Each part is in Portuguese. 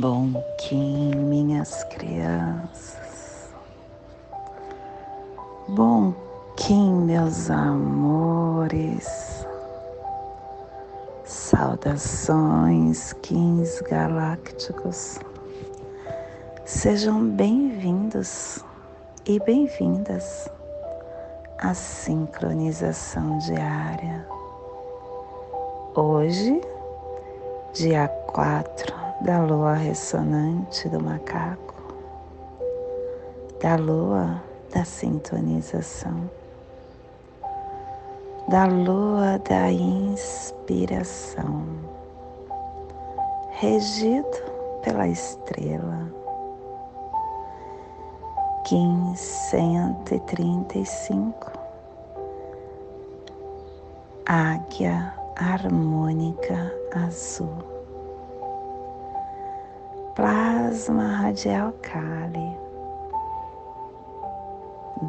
Bom Kim, minhas crianças. Bom Kim, meus amores. Saudações, Kins galácticos. Sejam bem-vindos e bem-vindas à sincronização diária. Hoje, dia 4 da lua ressonante do macaco, da lua da sintonização, da lua da inspiração, regido pela estrela. 1535 Águia harmônica azul plasma radial Kali.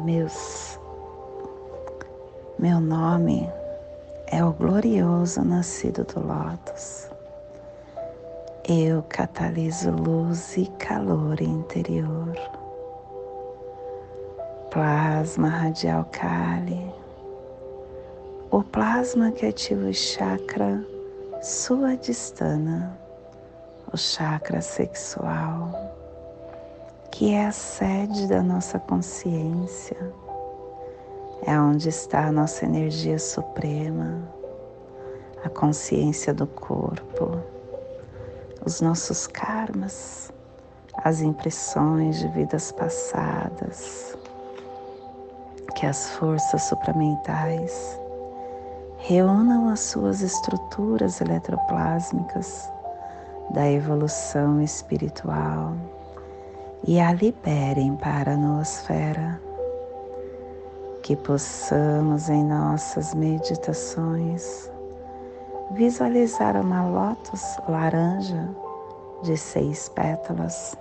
Meus, meu nome é o glorioso nascido do Lótus. Eu cataliso luz e calor interior. Plasma radial Kali. O plasma que ativa o chakra Suadhisthana o chakra sexual, que é a sede da nossa consciência, é onde está a nossa energia suprema, a consciência do corpo, os nossos karmas, as impressões de vidas passadas, que as forças supramentais reúnam as suas estruturas eletroplásmicas da evolução espiritual e a liberem para a noosfera. Que possamos em nossas meditações visualizar uma lótus laranja de seis pétalas.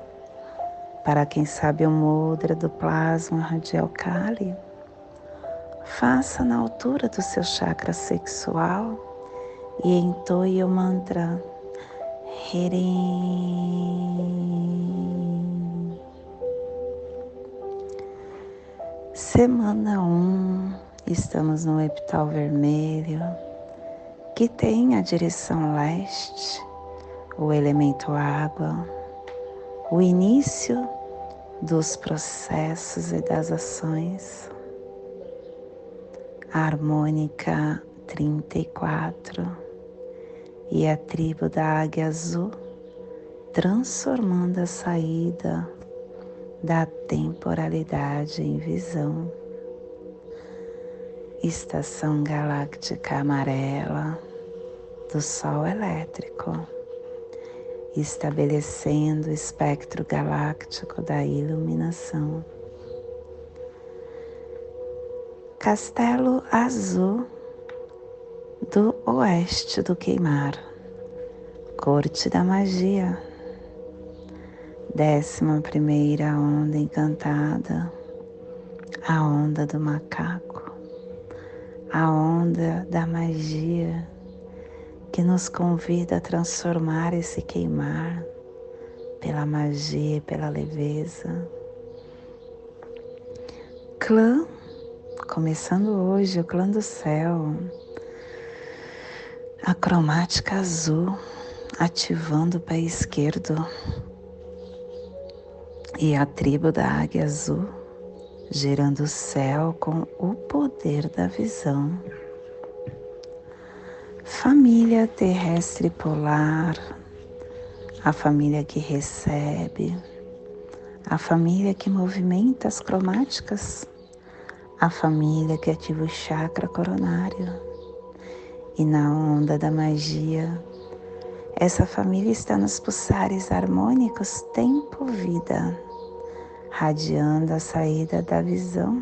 Para quem sabe o mudra do plasma radial Kali, faça na altura do seu chakra sexual e entoie o mantra Hirim. Semana 1, um, estamos no epital vermelho, que tem a direção leste, o elemento água, o início dos processos e das ações. Harmônica 34 e a tribo da águia azul, transformando a saída da temporalidade em visão. Estação galáctica amarela do Sol elétrico, estabelecendo o espectro galáctico da iluminação. Castelo Azul do oeste do queimar, corte da magia, décima primeira onda encantada, a onda do macaco, a onda da magia que nos convida a transformar esse queimar pela magia e pela leveza. Clã, começando hoje, o clã do céu. A cromática azul ativando o pé esquerdo. E a tribo da águia azul gerando o céu com o poder da visão. Família terrestre polar, a família que recebe, a família que movimenta as cromáticas, a família que ativa o chakra coronário e na onda da magia. Essa família está nos pulsares harmônicos tempo-vida, radiando a saída da visão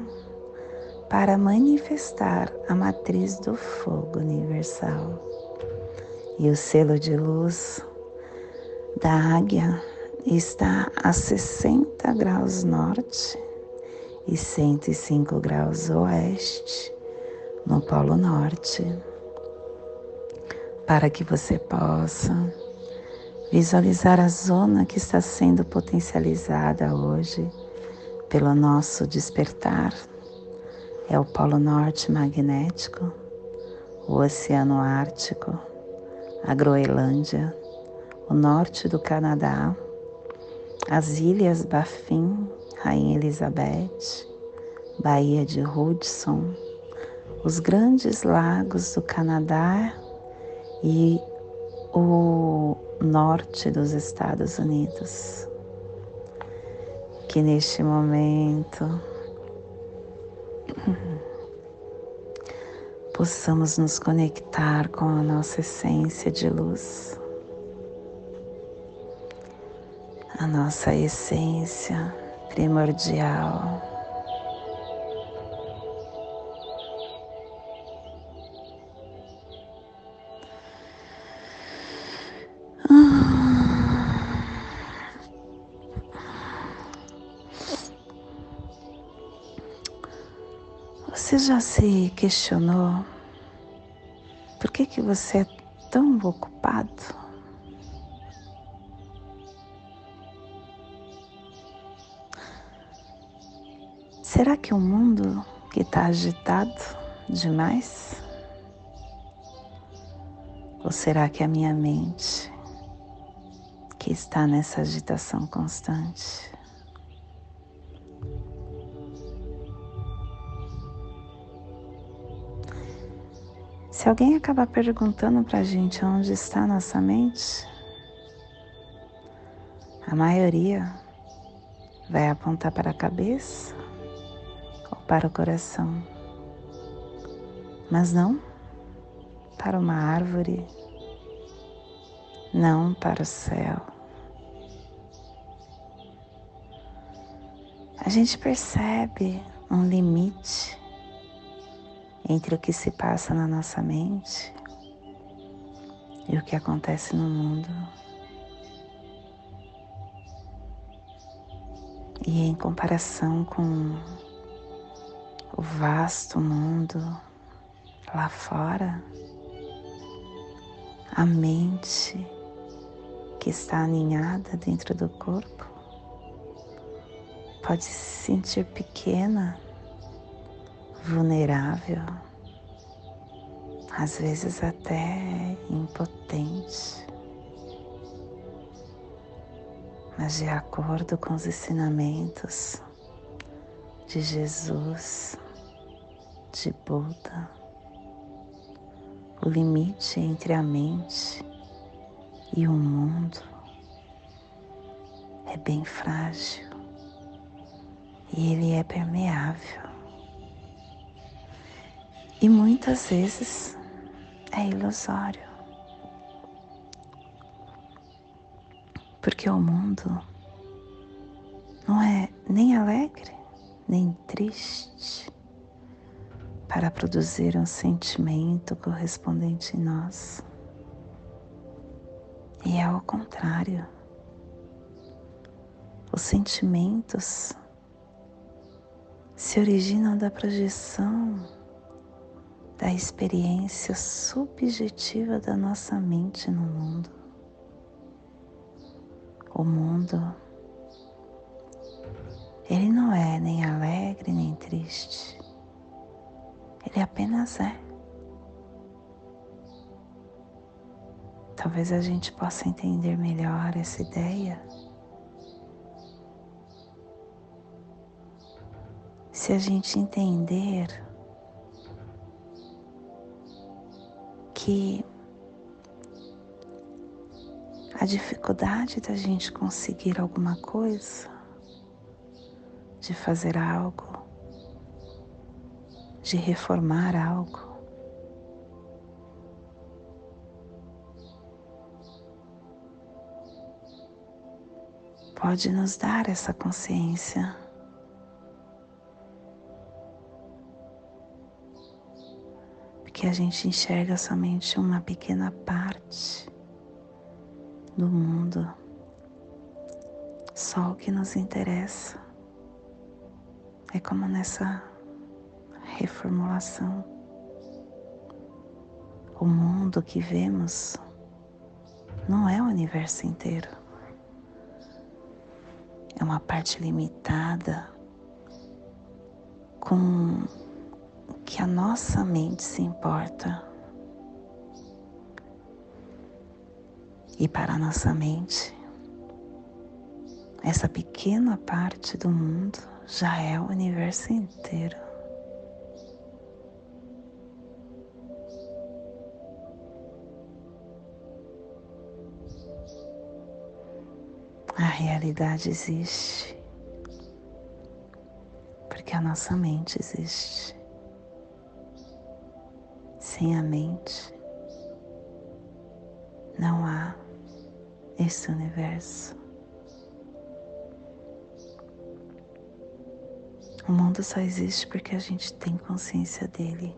para manifestar a matriz do fogo universal. E o selo de luz da águia está a 60 graus norte e 105 graus oeste no Polo Norte para que você possa Visualizar a zona que está sendo potencializada hoje pelo nosso despertar. É o Polo Norte magnético, o Oceano Ártico, a Groenlândia, o norte do Canadá, as ilhas Baffin, Rainha Elizabeth, Baía de Hudson, os grandes lagos do Canadá e o norte dos Estados Unidos. Que neste momento possamos nos conectar com a nossa essência de luz, a nossa essência primordial. Você já se questionou por que, que você é tão ocupado? Será que o mundo que está agitado demais? Ou será que é a minha mente que está nessa agitação constante? Se alguém acabar perguntando para gente onde está nossa mente, a maioria vai apontar para a cabeça para o coração, mas não para uma árvore, não para o céu. A gente percebe um limite entre o que se passa na nossa mente e o que acontece no mundo. E em comparação com o vasto mundo lá fora, a mente que está aninhada dentro do corpo pode se sentir pequena vulnerável, às vezes até impotente. Mas de acordo com os ensinamentos de Jesus, de Buda, o limite entre a mente e o mundo é bem frágil e ele é permeável. E muitas vezes é ilusório. Porque o mundo não é nem alegre, nem triste para produzir um sentimento correspondente em nós. E é ao contrário. Os sentimentos se originam da projeção da experiência subjetiva da nossa mente no mundo. O mundo, ele não é nem alegre nem triste, ele apenas é. Talvez a gente possa entender melhor essa ideia se a gente entender que a dificuldade da gente conseguir alguma coisa, de fazer algo, de reformar algo, pode nos dar essa consciência. Que a gente enxerga somente uma pequena parte do mundo, só o que nos interessa. É como nessa reformulação. O mundo que vemos não é o universo inteiro. É uma parte limitada com o que a nossa mente se importa. E para a nossa mente, essa pequena parte do mundo já é o universo inteiro. Realidade existe porque a nossa mente existe. Sem a mente, não há esse universo. O mundo só existe porque a gente tem consciência dele.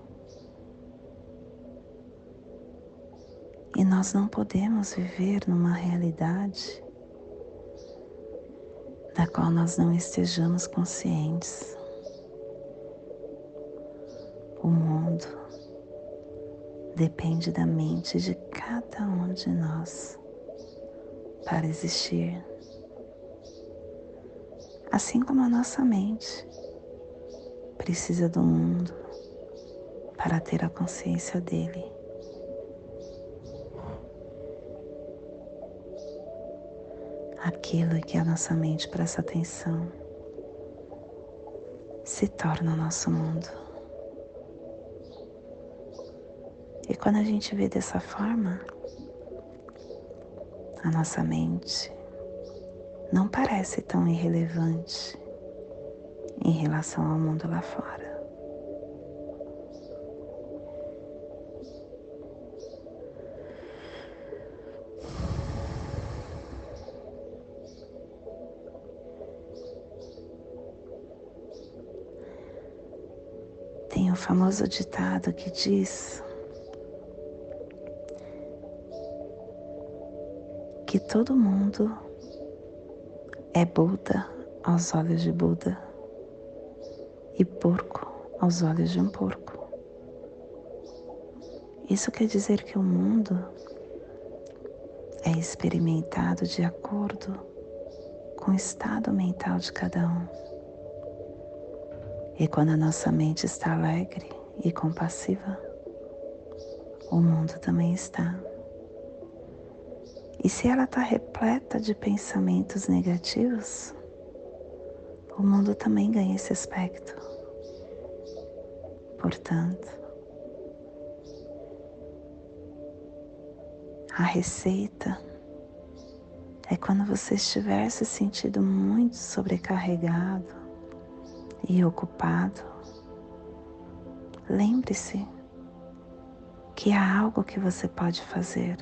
E nós não podemos viver numa realidade da qual nós não estejamos conscientes. O mundo depende da mente de cada um de nós para existir. Assim como a nossa mente precisa do mundo para ter a consciência dele. Aquilo que a nossa mente presta atenção se torna o nosso mundo. E quando a gente vê dessa forma, a nossa mente não parece tão irrelevante em relação ao mundo lá fora. O famoso ditado que diz que todo mundo é Buda aos olhos de Buda e porco aos olhos de um porco. Isso quer dizer que o mundo é experimentado de acordo com o estado mental de cada um. E quando a nossa mente está alegre e compassiva, o mundo também está. E se ela está repleta de pensamentos negativos, o mundo também ganha esse aspecto. Portanto, a receita é quando você estiver se sentindo muito sobrecarregado e ocupado, lembre-se que há algo que você pode fazer.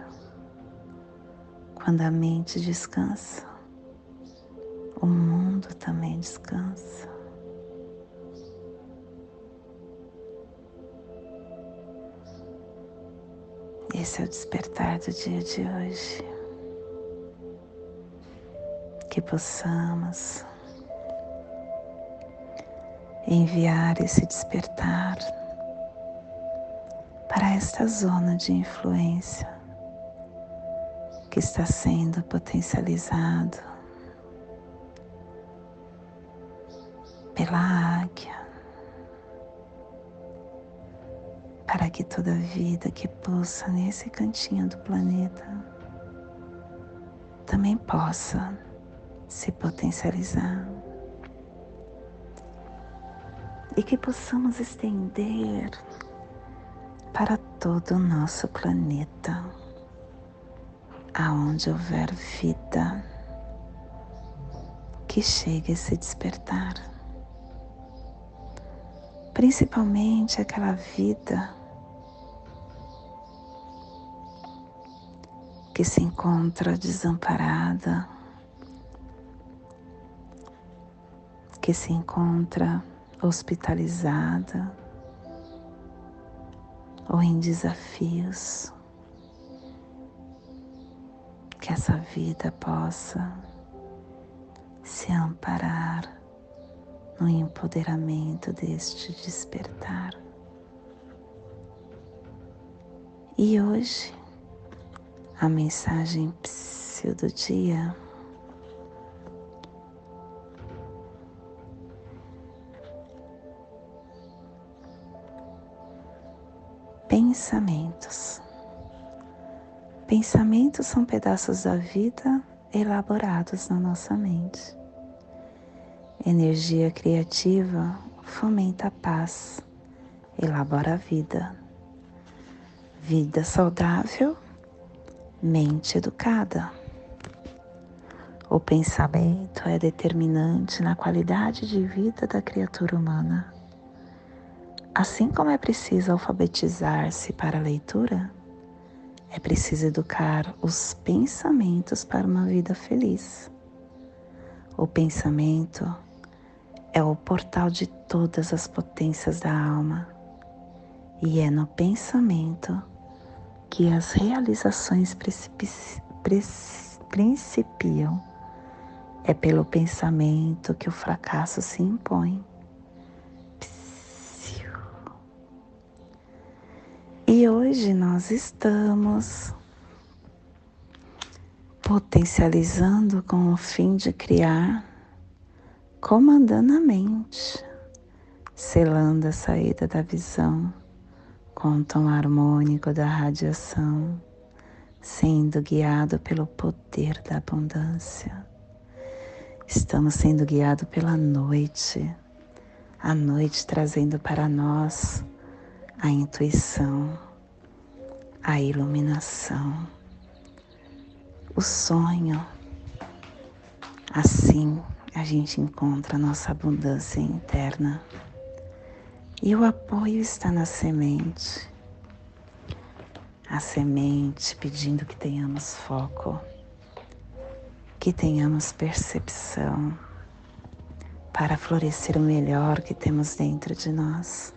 Quando a mente descansa, o mundo também descansa. Esse é o despertar do dia de hoje. Que possamos enviar esse despertar para esta zona de influência que está sendo potencializado pela águia, para que toda vida que pulsa nesse cantinho do planeta também possa se potencializar e que possamos estender para todo o nosso planeta aonde houver vida, que chegue a se despertar. Principalmente aquela vida que se encontra desamparada, que se encontra hospitalizada ou em desafios que essa vida possa se amparar no empoderamento deste despertar. E hoje, a mensagem do dia. Pensamentos. Pensamentos são pedaços da vida elaborados na nossa mente. Energia criativa fomenta a paz, elabora a vida. Vida saudável, mente educada. O pensamento é determinante na qualidade de vida da criatura humana. Assim como é preciso alfabetizar-se para a leitura, é preciso educar os pensamentos para uma vida feliz. O pensamento é o portal de todas as potências da alma, e é no pensamento que as realizações principiam. É pelo pensamento que o fracasso se impõe. E hoje nós estamos potencializando com o fim de criar comandando a mente, selando a saída da visão com o tom harmônico da radiação, sendo guiado pelo poder da abundância. Estamos sendo guiados pela noite, a noite trazendo para nós a intuição, a iluminação, o sonho. Assim, a gente encontra a nossa abundância interna. E o apoio está na semente. A semente pedindo que tenhamos foco, que tenhamos percepção para florescer o melhor que temos dentro de nós.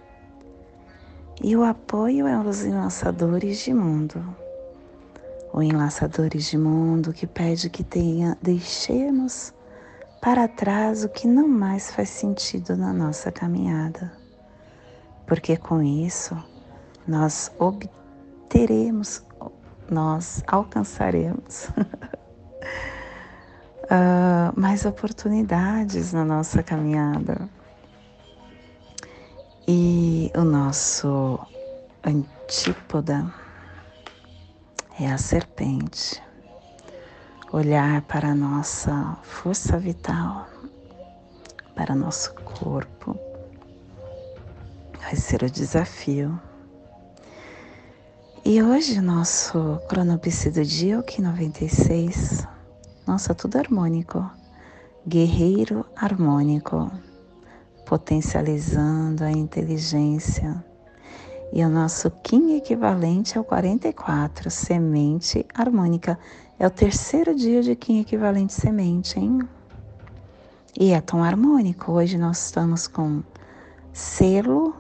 E o apoio é os enlaçadores de mundo. O enlaçadores de mundo que pede que tenha, deixemos para trás o que não mais faz sentido na nossa caminhada, porque com isso nós obteremos, nós alcançaremos uh, mais oportunidades na nossa caminhada. E o nosso antípoda é a serpente olhar para a nossa força vital, para nosso corpo, vai ser o desafio. E hoje nosso cronopse do dia o Ki 96. Nossa, tudo harmônico. Guerreiro harmônico, potencializando a inteligência. E o nosso Kim equivalente é o 44, semente harmônica. É o terceiro dia de Kim equivalente semente, hein? E é tom harmônico. Hoje nós estamos com selo,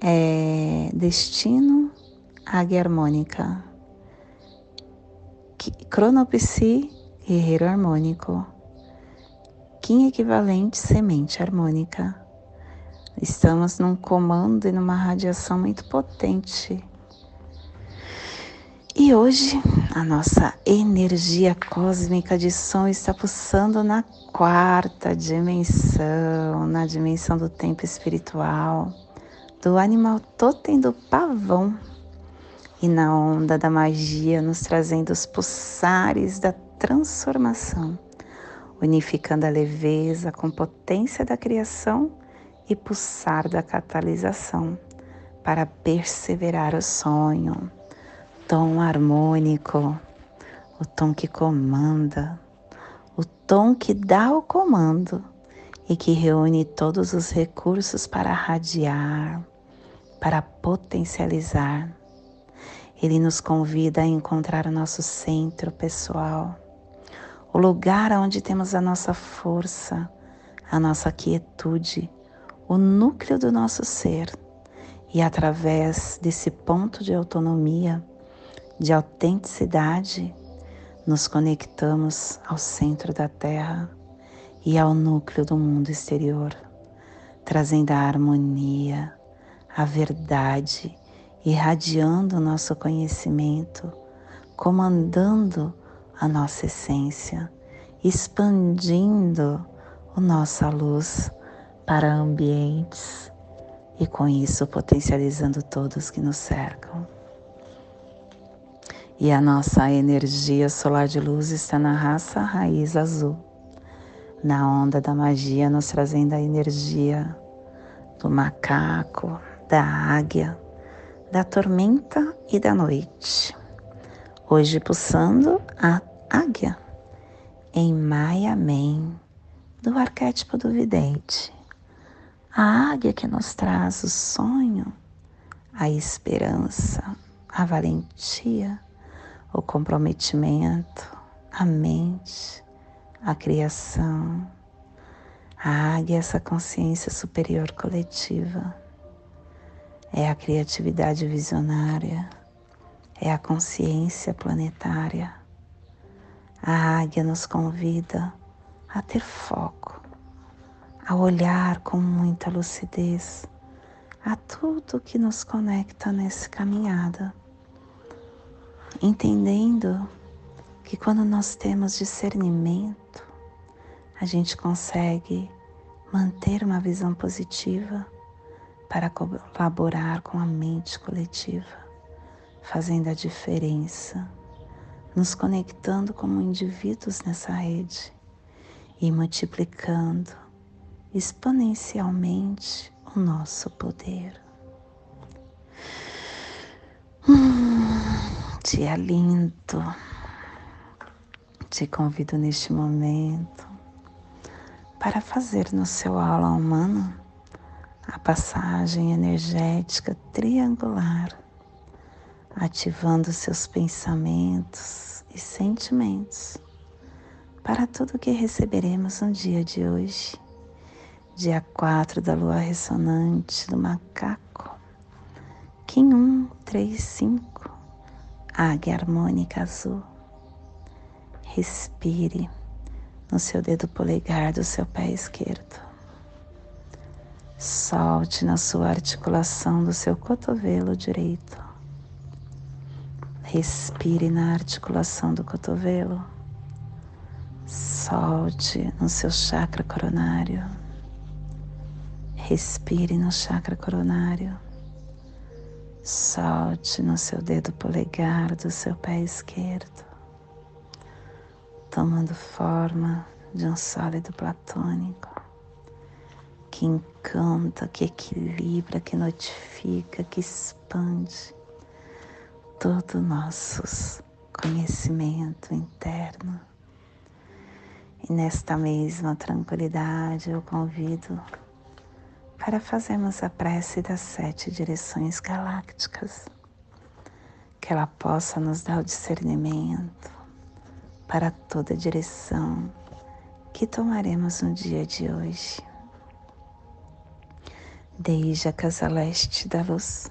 é, destino, águia harmônica, cronopsi, guerreiro harmônico, Kim equivalente semente harmônica. Estamos num comando e numa radiação muito potente. E hoje a nossa energia cósmica de som está pulsando na quarta dimensão, na dimensão do tempo espiritual, do animal totem do pavão. E na onda da magia, nos trazendo os pulsares da transformação, unificando a leveza com potência da criação e pulsar da catalisação para perseverar o sonho tom harmônico, o tom que comanda, o tom que dá o comando e que reúne todos os recursos para radiar, para potencializar. Ele nos convida a encontrar o nosso centro pessoal, o lugar onde temos a nossa força, a nossa quietude, o núcleo do nosso ser. E através desse ponto de autonomia, de autenticidade, nos conectamos ao centro da Terra e ao núcleo do mundo exterior, trazendo a harmonia, a verdade, irradiando o nosso conhecimento comandando a nossa essência, expandindo a nossa luz para ambientes e com isso potencializando todos que nos cercam. E a nossa energia solar de luz está na raça raiz azul, na onda da magia, nos trazendo a energia do macaco, da águia, da tormenta e da noite. Hoje pulsando a águia em Maya Men, do arquétipo do vidente. A águia que nos traz o sonho, a esperança, a valentia, o comprometimento, a mente, a criação, a águia, essa consciência superior coletiva, é a criatividade visionária, é a consciência planetária. A águia nos convida a ter foco, a olhar com muita lucidez a tudo que nos conecta nessa caminhada entendendo que quando nós temos discernimento, a gente consegue manter uma visão positiva para colaborar com a mente coletiva, fazendo a diferença, nos conectando como indivíduos nessa rede e multiplicando exponencialmente o nosso poder. Hum dia lindo. Te convido neste momento para fazer no seu aula humana a passagem energética triangular, ativando seus pensamentos e sentimentos para tudo que receberemos no dia de hoje, dia 4 da lua ressonante do macaco, Kim 135 águia harmônica azul. Respire no seu dedo polegar do seu pé esquerdo. Solte na sua articulação do seu cotovelo direito. Respire na articulação do cotovelo. Solte no seu chakra coronário. Respire no chakra coronário. Solte no seu dedo polegar do seu pé esquerdo, tomando forma de um sólido platônico que encanta, que equilibra, que notifica, que expande todo o nosso conhecimento interno. E nesta mesma tranquilidade eu convido para fazermos a prece das sete direções galácticas, que ela possa nos dar o discernimento para toda direção que tomaremos no dia de hoje. Desde a casa leste da luz,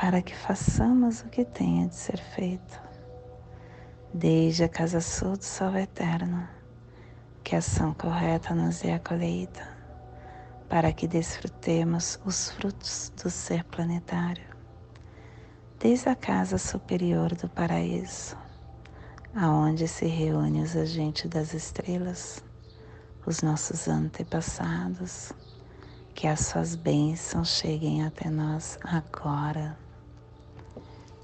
para que façamos o que tenha de ser feito, desde a casa sul do sol eterno, que a ação correta nos dê a colheita para que desfrutemos os frutos do ser planetário, desde a casa superior do paraíso, aonde se reúnem os agentes das estrelas, os nossos antepassados, que as suas bênçãos cheguem até nós agora,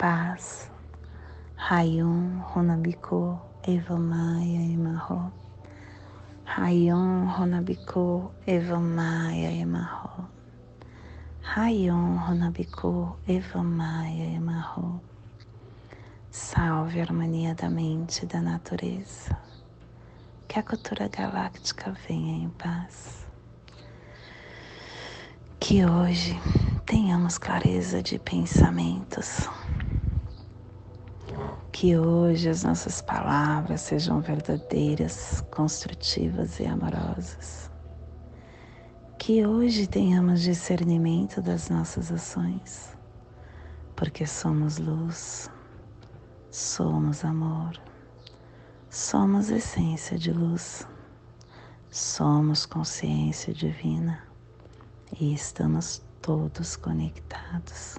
paz, Rayon Runabiko Evamaya Emarro. Rayon Runabiko Evamaya Emarro. Rayon Runabiko Evamaya Emarro. Salve a harmonia da mente e da natureza. Que a cultura galáctica venha em paz. Que hoje tenhamos clareza de pensamentos que hoje as nossas palavras sejam verdadeiras, construtivas e amorosas. Que hoje tenhamos discernimento das nossas ações, porque somos luz, somos amor, somos essência de luz, somos consciência divina e estamos todos conectados